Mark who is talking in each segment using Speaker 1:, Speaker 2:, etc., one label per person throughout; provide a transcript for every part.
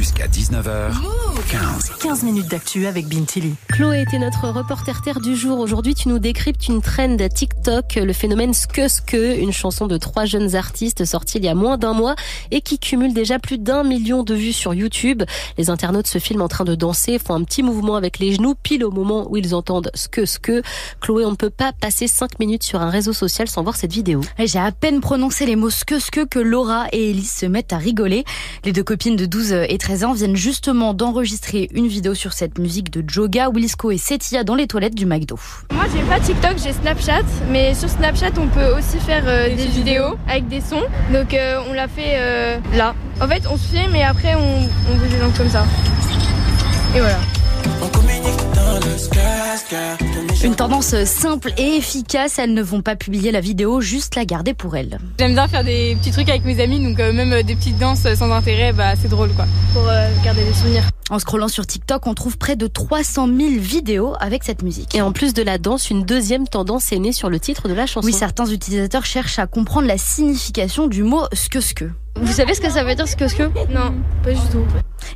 Speaker 1: Jusqu'à 19h15.
Speaker 2: 15 minutes d'actu avec Bintili.
Speaker 3: Chloé était notre reporter terre du jour. Aujourd'hui, tu nous décryptes une trend TikTok, le phénomène Ske une chanson de trois jeunes artistes sortie il y a moins d'un mois et qui cumule déjà plus d'un million de vues sur YouTube. Les internautes se filment en train de danser, font un petit mouvement avec les genoux pile au moment où ils entendent Ske Chloé, on ne peut pas passer cinq minutes sur un réseau social sans voir cette vidéo.
Speaker 4: J'ai à peine prononcé les mots Ske que Laura et Elise se mettent à rigoler. Les deux copines de 12 et 13 ans viennent justement d'enregistrer une vidéo sur cette musique de Joga, Willisco et Setia dans les toilettes du McDo.
Speaker 5: Moi j'ai pas TikTok, j'ai Snapchat, mais sur Snapchat on peut aussi faire euh, des, vidéos avec des sons. Donc euh, on l'a fait euh, là. En fait on se filme et après on, on bouge les langues comme ça. Et voilà.
Speaker 4: Une tendance simple et efficace, elles ne vont pas publier la vidéo, juste la garder pour elles.
Speaker 5: J'aime bien faire des petits trucs avec mes amis, donc euh, même euh, des petites danses sans intérêt, bah, c'est drôle quoi, pour euh, garder des souvenirs.
Speaker 4: En scrollant sur TikTok, on trouve près de 300 000 vidéos avec cette musique.
Speaker 3: Et en plus de la danse, une deuxième tendance est née sur le titre de la chanson.
Speaker 4: Oui, certains utilisateurs cherchent à comprendre la signification du mot ske
Speaker 5: Vous savez ce que ça veut dire ske Non, pas du tout.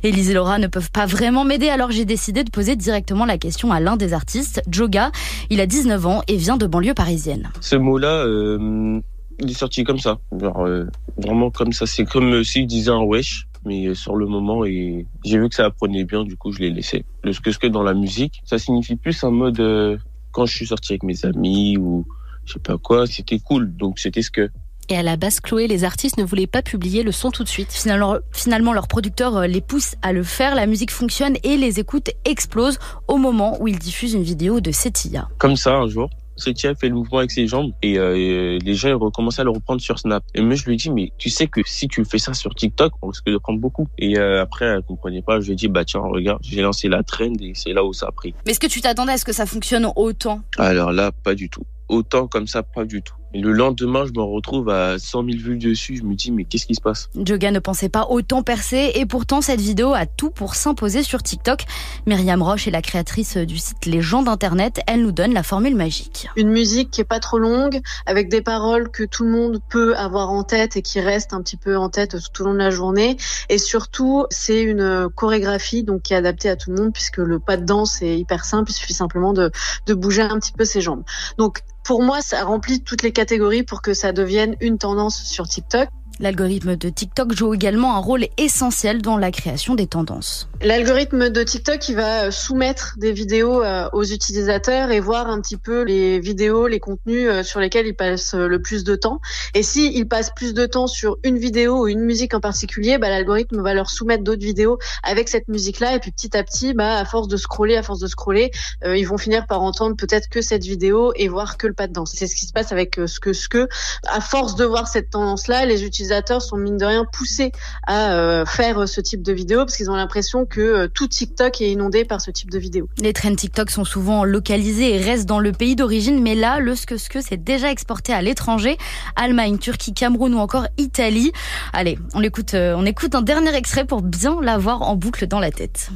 Speaker 4: Élise et Laura ne peuvent pas vraiment m'aider, alors j'ai décidé de poser directement la question à l'un des artistes, Joga. Il a 19 ans et vient de banlieue parisienne.
Speaker 6: Ce mot-là, euh, il est sorti comme ça. Euh, vraiment comme ça. C'est comme si je disais un wesh mais sur le moment et j'ai vu que ça apprenait bien du coup je l'ai laissé le ce que ce que dans la musique ça signifie plus un mode euh, quand je suis sorti avec mes amis ou je sais pas quoi c'était cool donc c'était ce que
Speaker 3: et à la base, Chloé, les artistes ne voulaient pas publier le son tout de suite.
Speaker 4: Finalement, finalement leur producteur euh, les pousse à le faire. La musique fonctionne et les écoutes explosent au moment où ils diffusent une vidéo de Setia.
Speaker 6: Comme ça, un jour, Setia fait le mouvement avec ses jambes et euh, les gens ils recommencent à le reprendre sur Snap. Et moi je lui dis mais tu sais que si tu fais ça sur TikTok, on risque de prendre beaucoup. Et euh, après elle comprenait pas. Je lui ai dit bah tiens regarde, j'ai lancé la trend et c'est là où ça a pris.
Speaker 4: Mais est-ce que tu t'attendais à ce que ça fonctionne autant?
Speaker 6: Alors là pas du tout autant comme ça, pas du tout. Et le lendemain, je me retrouve à 100 000 vues dessus. Je me dis, mais qu'est-ce qui se passe?
Speaker 4: Joga ne pensait pas autant percer et pourtant cette vidéo a tout pour s'imposer sur TikTok. Myriam Roche est la créatrice du site Les gens d'Internet. Elle nous donne la formule magique.
Speaker 7: Une musique qui est pas trop longue, avec des paroles que tout le monde peut avoir en tête et qui restent un petit peu en tête tout au long de la journée. Et surtout, c'est une chorégraphie donc qui est adaptée à tout le monde puisque le pas de danse est hyper simple. Il suffit simplement de, de bouger un petit peu ses jambes. Donc pour moi, ça remplit toutes les catégories pour que ça devienne une tendance sur TikTok.
Speaker 4: L'algorithme de TikTok joue également un rôle essentiel dans la création des tendances.
Speaker 7: L'algorithme de TikTok, il va euh, soumettre des vidéos euh, aux utilisateurs et voir un petit peu les vidéos, les contenus euh, sur lesquels ils passent le plus de temps. Et si ils passent plus de temps sur une vidéo ou une musique en particulier, bah, l'algorithme va leur soumettre d'autres vidéos avec cette musique-là. Et puis petit à petit, bah, à force de scroller, à force de scroller, ils vont finir par entendre peut-être que cette vidéo et voir que le pas de danse. C'est ce qui se passe avec ce que ce que. À force de voir cette tendance-là, les utilisateurs utilisateurs sont mine de rien poussés à euh, faire ce type de vidéo parce qu'ils ont l'impression que euh, tout TikTok est inondé par ce type de vidéo.
Speaker 4: Les trends TikTok sont souvent localisés et restent dans le pays d'origine, mais là, le ce que ce que c'est déjà exporté à l'étranger, Allemagne, Turquie, Cameroun ou encore Italie. Allez, on écoute, euh, on écoute un dernier extrait pour bien l'avoir en boucle dans la tête.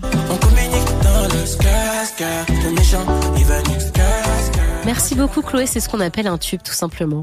Speaker 3: Merci beaucoup Chloé, c'est ce qu'on appelle un tube tout simplement.